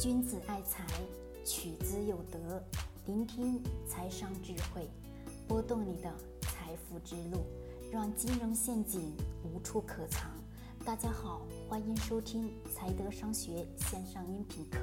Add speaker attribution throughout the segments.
Speaker 1: 君子爱财，取之有德。聆听财商智慧，拨动你的财富之路，让金融陷阱无处可藏。大家好，欢迎收听财德商学线上音频课。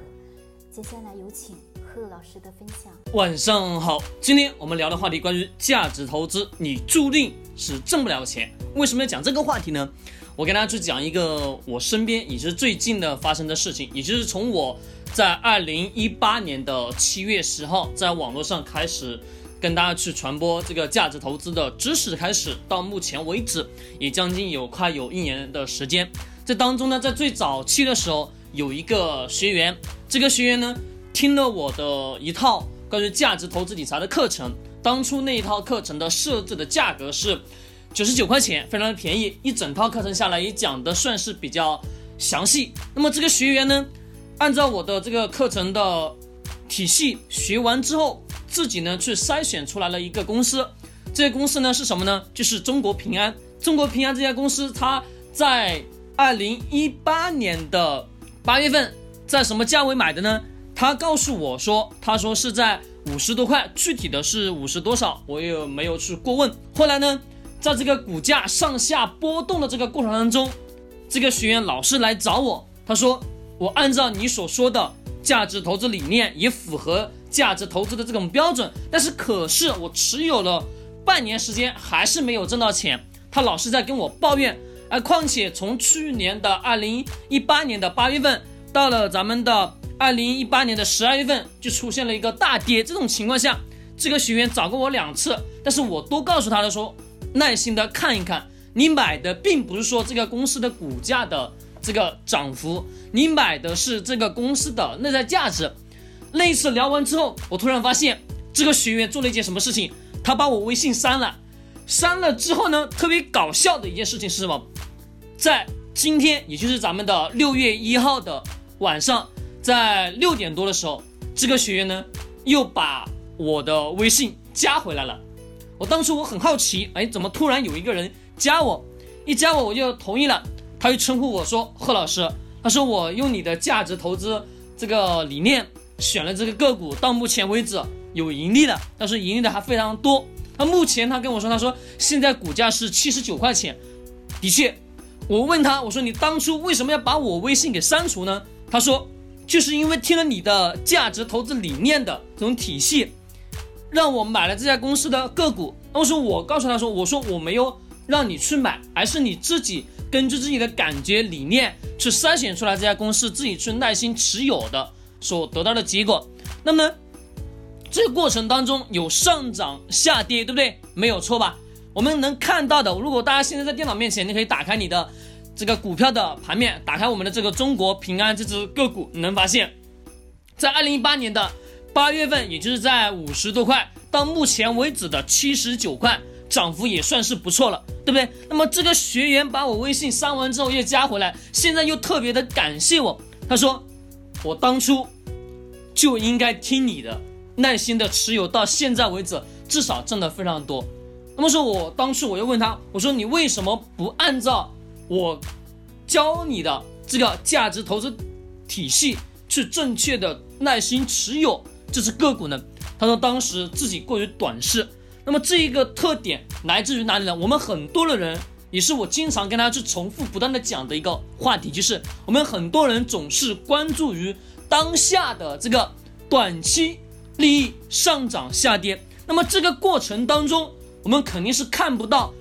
Speaker 1: 接下来有请贺老师的分享。
Speaker 2: 晚上好，今天我们聊的话题关于价值投资，你注定是挣不了钱。为什么要讲这个话题呢？我给大家去讲一个我身边也是最近的发生的事情，也就是从我在二零一八年的七月十号在网络上开始跟大家去传播这个价值投资的知识开始，到目前为止也将近有快有一年的时间。这当中呢，在最早期的时候，有一个学员，这个学员呢听了我的一套关于价值投资理财的课程，当初那一套课程的设置的价格是。九十九块钱，非常的便宜，一整套课程下来也讲的算是比较详细。那么这个学员呢，按照我的这个课程的体系学完之后，自己呢去筛选出来了一个公司，这个公司呢是什么呢？就是中国平安。中国平安这家公司，它在二零一八年的八月份，在什么价位买的呢？他告诉我说，他说是在五十多块，具体的是五十多少，我也没有去过问。后来呢？在这个股价上下波动的这个过程当中，这个学员老是来找我，他说我按照你所说的价值投资理念，也符合价值投资的这种标准，但是可是我持有了半年时间还是没有挣到钱，他老是在跟我抱怨，而况且从去年的二零一八年的八月份到了咱们的二零一八年的十二月份，就出现了一个大跌，这种情况下，这个学员找过我两次，但是我都告诉他的说。耐心的看一看，你买的并不是说这个公司的股价的这个涨幅，你买的是这个公司的内在价值。那一次聊完之后，我突然发现这个学员做了一件什么事情，他把我微信删了。删了之后呢，特别搞笑的一件事情是什么？在今天，也就是咱们的六月一号的晚上，在六点多的时候，这个学员呢又把我的微信加回来了。我当初我很好奇，哎，怎么突然有一个人加我？一加我我就同意了。他就称呼我说贺老师，他说我用你的价值投资这个理念选了这个个股，到目前为止有盈利了，但是盈利的还非常多。他目前他跟我说，他说现在股价是七十九块钱。的确，我问他，我说你当初为什么要把我微信给删除呢？他说就是因为听了你的价值投资理念的这种体系。让我买了这家公司的个股，当时我告诉他说：“我说我没有让你去买，而是你自己根据自己的感觉理念去筛选出来这家公司，自己去耐心持有的所得到的结果。那么，这个过程当中有上涨下跌，对不对？没有错吧？我们能看到的，如果大家现在在电脑面前，你可以打开你的这个股票的盘面，打开我们的这个中国平安这只个股，你能发现，在二零一八年的。八月份，也就是在五十多块，到目前为止的七十九块，涨幅也算是不错了，对不对？那么这个学员把我微信删完之后又加回来，现在又特别的感谢我，他说我当初就应该听你的，耐心的持有到现在为止，至少挣的非常多。那么说我当初我又问他，我说你为什么不按照我教你的这个价值投资体系去正确的耐心持有？这只个股呢，他说当时自己过于短视，那么这一个特点来自于哪里呢？我们很多的人，也是我经常跟大家去重复不断的讲的一个话题，就是我们很多人总是关注于当下的这个短期利益上涨下跌，那么这个过程当中，我们肯定是看不到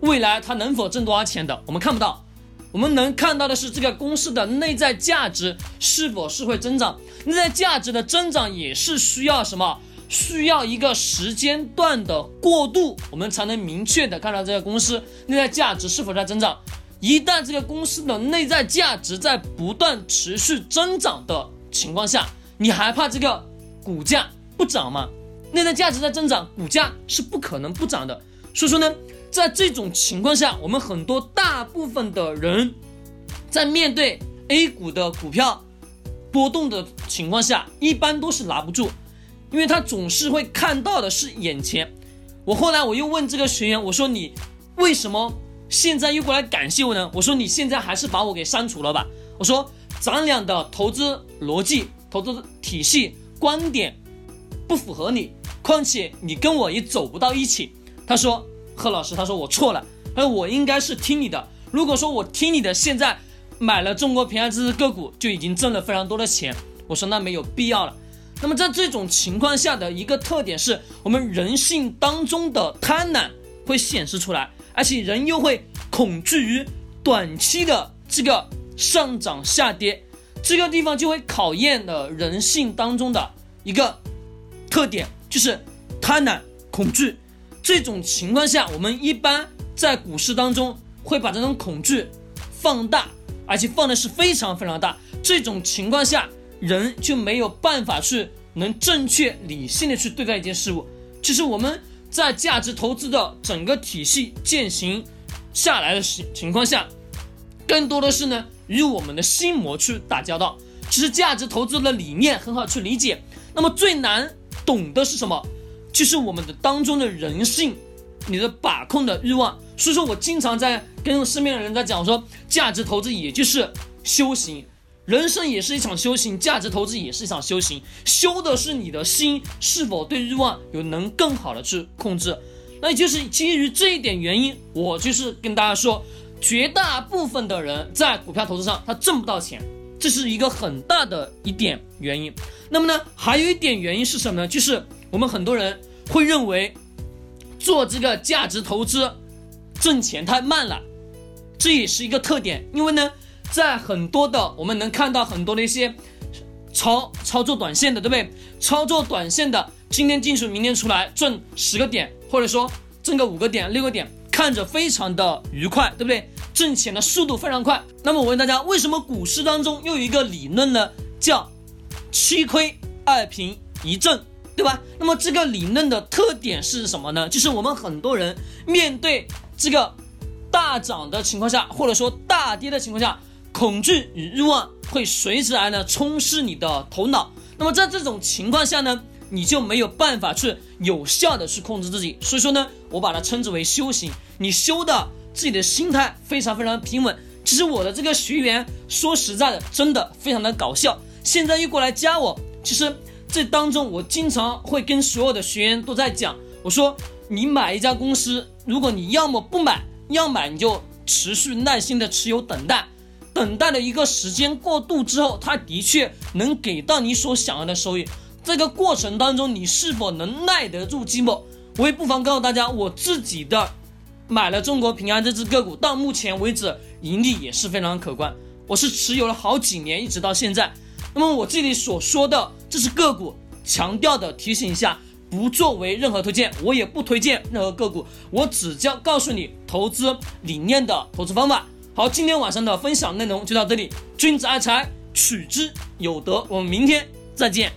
Speaker 2: 未来它能否挣多少钱的，我们看不到。我们能看到的是这个公司的内在价值是否是会增长，内在价值的增长也是需要什么？需要一个时间段的过渡，我们才能明确的看到这个公司内在价值是否在增长。一旦这个公司的内在价值在不断持续增长的情况下，你还怕这个股价不涨吗？内在价值在增长，股价是不可能不涨的。所以说呢。在这种情况下，我们很多大部分的人，在面对 A 股的股票波动的情况下，一般都是拿不住，因为他总是会看到的是眼前。我后来我又问这个学员，我说你为什么现在又过来感谢我呢？我说你现在还是把我给删除了吧。我说咱俩的投资逻辑投资体系观点不符合你，况且你跟我也走不到一起。他说：“贺老师，他说我错了，他说我应该是听你的。如果说我听你的，现在买了中国平安这只个股就已经挣了非常多的钱。”我说：“那没有必要了。”那么在这种情况下的一个特点是我们人性当中的贪婪会显示出来，而且人又会恐惧于短期的这个上涨下跌，这个地方就会考验了人性当中的一个特点，就是贪婪、恐惧。这种情况下，我们一般在股市当中会把这种恐惧放大，而且放的是非常非常大。这种情况下。人就没有办法去能正确理性的去对待一件事物。其实我们在价值投资的整个体系践行下来的情情况下，更多的是呢与我们的心魔去打交道。其实价值投资的理念很好去理解，那么最难懂的是什么？就是我们的当中的人性，你的把控的欲望。所以说我经常在跟身边的人在讲说，价值投资也就是修行。人生也是一场修行，价值投资也是一场修行，修的是你的心是否对欲望有能更好的去控制。那也就是基于这一点原因，我就是跟大家说，绝大部分的人在股票投资上他挣不到钱，这是一个很大的一点原因。那么呢，还有一点原因是什么呢？就是我们很多人会认为做这个价值投资挣钱太慢了，这也是一个特点，因为呢。在很多的，我们能看到很多的一些操操作短线的，对不对？操作短线的，今天进去，明天出来，挣十个点，或者说挣个五个点、六个点，看着非常的愉快，对不对？挣钱的速度非常快。那么我问大家，为什么股市当中又有一个理论呢？叫七亏二平一挣，对吧？那么这个理论的特点是什么呢？就是我们很多人面对这个大涨的情况下，或者说大跌的情况下。恐惧与欲望会随之而呢充斥你的头脑，那么在这种情况下呢，你就没有办法去有效的去控制自己。所以说呢，我把它称之为修行。你修的自己的心态非常非常平稳。其实我的这个学员说实在的，真的非常的搞笑。现在又过来加我，其实这当中我经常会跟所有的学员都在讲，我说你买一家公司，如果你要么不买，要买你就持续耐心的持有等待。等待的一个时间过渡之后，它的确能给到你所想要的收益。这个过程当中，你是否能耐得住寂寞？我也不妨告诉大家，我自己的买了中国平安这只个股，到目前为止盈利也是非常可观。我是持有了好几年，一直到现在。那么我这里所说的这只个股，强调的提醒一下，不作为任何推荐，我也不推荐任何个股，我只教告诉你投资理念的投资方法。好，今天晚上的分享内容就到这里。君子爱财，取之有德。我们明天再见。